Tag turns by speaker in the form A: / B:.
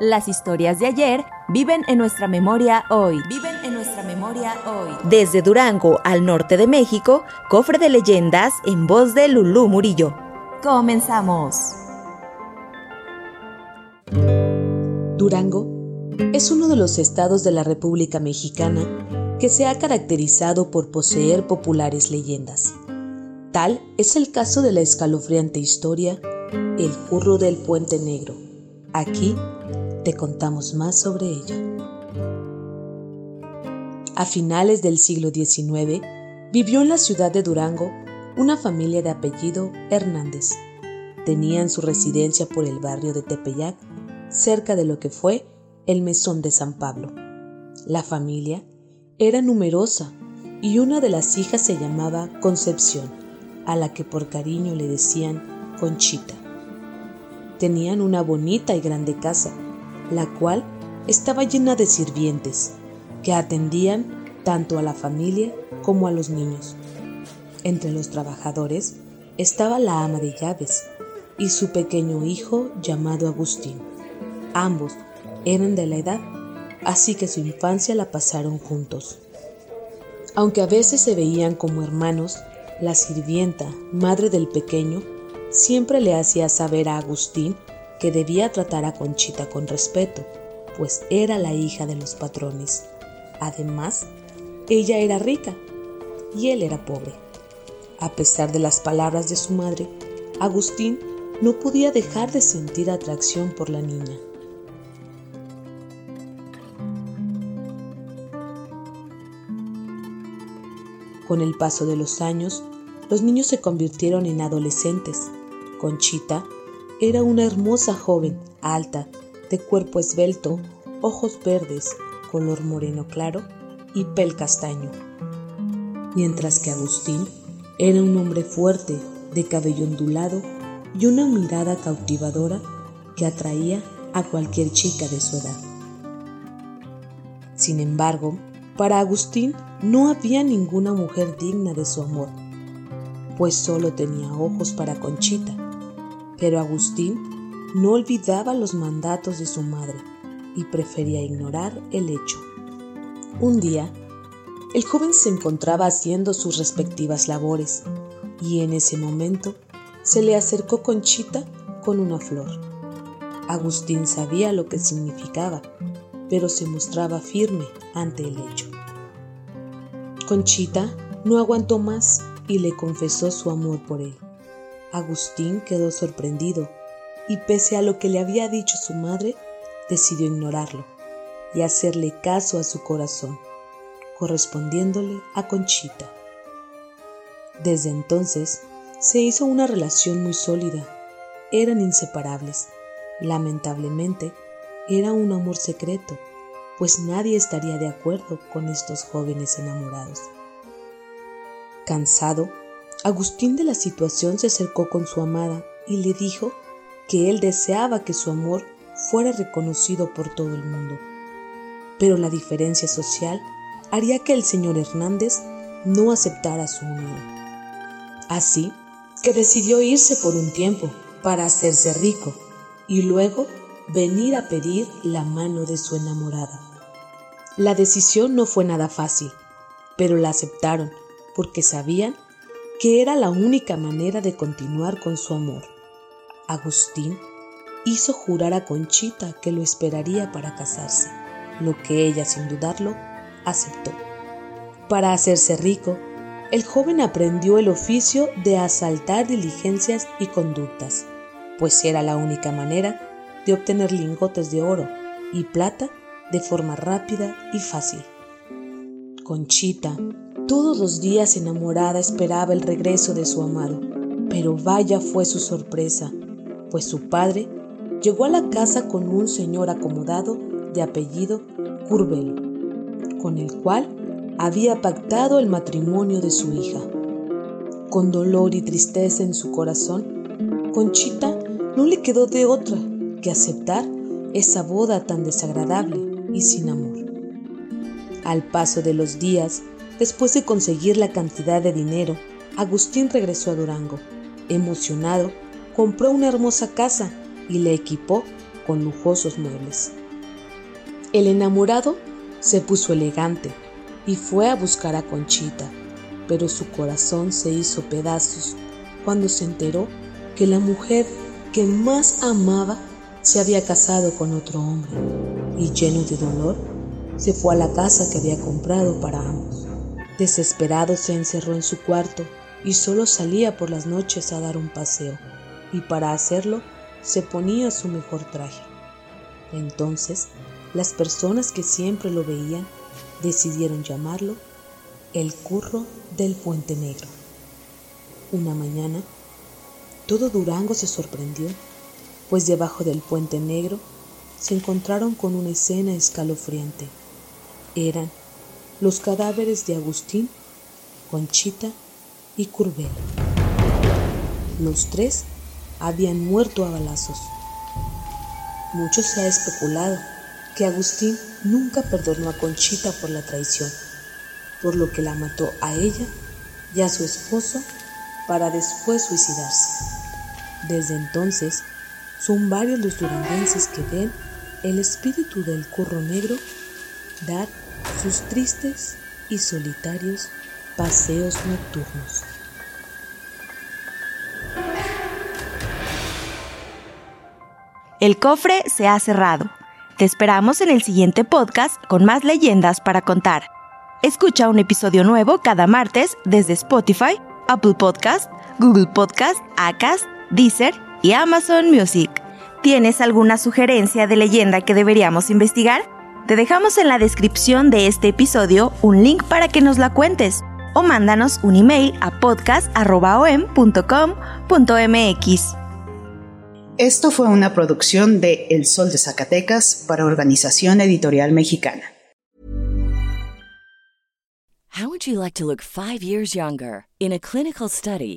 A: Las historias de ayer viven en nuestra memoria hoy. Viven en nuestra memoria hoy. Desde Durango al norte de México, cofre de leyendas en voz de Lulú Murillo. Comenzamos.
B: Durango es uno de los estados de la República Mexicana que se ha caracterizado por poseer populares leyendas. Tal es el caso de la escalofriante historia El curro del puente negro. Aquí te contamos más sobre ella. A finales del siglo XIX vivió en la ciudad de Durango una familia de apellido Hernández. Tenían su residencia por el barrio de Tepeyac, cerca de lo que fue el Mesón de San Pablo. La familia era numerosa y una de las hijas se llamaba Concepción, a la que por cariño le decían Conchita. Tenían una bonita y grande casa, la cual estaba llena de sirvientes, que atendían tanto a la familia como a los niños. Entre los trabajadores estaba la ama de llaves y su pequeño hijo llamado Agustín. Ambos eran de la edad, así que su infancia la pasaron juntos. Aunque a veces se veían como hermanos, la sirvienta, madre del pequeño, siempre le hacía saber a Agustín que debía tratar a Conchita con respeto, pues era la hija de los patrones. Además, ella era rica y él era pobre. A pesar de las palabras de su madre, Agustín no podía dejar de sentir atracción por la niña. Con el paso de los años, los niños se convirtieron en adolescentes. Conchita era una hermosa joven, alta, de cuerpo esbelto, ojos verdes, color moreno claro y pel castaño. Mientras que Agustín era un hombre fuerte, de cabello ondulado y una mirada cautivadora que atraía a cualquier chica de su edad. Sin embargo, para Agustín no había ninguna mujer digna de su amor, pues solo tenía ojos para Conchita. Pero Agustín no olvidaba los mandatos de su madre y prefería ignorar el hecho. Un día, el joven se encontraba haciendo sus respectivas labores y en ese momento se le acercó Conchita con una flor. Agustín sabía lo que significaba pero se mostraba firme ante el hecho. Conchita no aguantó más y le confesó su amor por él. Agustín quedó sorprendido y pese a lo que le había dicho su madre, decidió ignorarlo y hacerle caso a su corazón, correspondiéndole a Conchita. Desde entonces se hizo una relación muy sólida. Eran inseparables. Lamentablemente, era un amor secreto, pues nadie estaría de acuerdo con estos jóvenes enamorados. Cansado, Agustín de la situación se acercó con su amada y le dijo que él deseaba que su amor fuera reconocido por todo el mundo. Pero la diferencia social haría que el señor Hernández no aceptara su unión. Así que decidió irse por un tiempo para hacerse rico y luego venir a pedir la mano de su enamorada. La decisión no fue nada fácil, pero la aceptaron porque sabían que era la única manera de continuar con su amor. Agustín hizo jurar a Conchita que lo esperaría para casarse, lo que ella sin dudarlo aceptó. Para hacerse rico, el joven aprendió el oficio de asaltar diligencias y conductas, pues era la única manera de obtener lingotes de oro y plata de forma rápida y fácil. Conchita todos los días enamorada esperaba el regreso de su amado, Pero vaya fue su sorpresa, pues su padre llegó a la casa con un señor acomodado de apellido Curbelo, con el cual había pactado el matrimonio de su hija. Con dolor y tristeza en su corazón, Conchita no le quedó de otra que aceptar esa boda tan desagradable y sin amor. Al paso de los días, después de conseguir la cantidad de dinero, Agustín regresó a Durango. Emocionado, compró una hermosa casa y la equipó con lujosos muebles. El enamorado se puso elegante y fue a buscar a Conchita, pero su corazón se hizo pedazos cuando se enteró que la mujer que más amaba se había casado con otro hombre y lleno de dolor se fue a la casa que había comprado para ambos. Desesperado se encerró en su cuarto y solo salía por las noches a dar un paseo y para hacerlo se ponía su mejor traje. Entonces, las personas que siempre lo veían decidieron llamarlo el curro del puente negro. Una mañana, todo Durango se sorprendió, pues debajo del puente negro se encontraron con una escena escalofriante. Eran los cadáveres de Agustín, Conchita y Curbelo. Los tres habían muerto a balazos. Mucho se ha especulado que Agustín nunca perdonó a Conchita por la traición, por lo que la mató a ella y a su esposo para después suicidarse. Desde entonces, son varios los duranguenses que ven el espíritu del curro negro dar sus tristes y solitarios paseos nocturnos.
A: El cofre se ha cerrado. Te esperamos en el siguiente podcast con más leyendas para contar. Escucha un episodio nuevo cada martes desde Spotify, Apple Podcast, Google Podcast, Acast, Deezer y Amazon Music. ¿Tienes alguna sugerencia de leyenda que deberíamos investigar? Te dejamos en la descripción de este episodio un link para que nos la cuentes o mándanos un email a podcast.com.mx.
C: Esto fue una producción de El Sol de Zacatecas para Organización Editorial Mexicana.
D: How would you like to look 5 years younger? In a clinical study,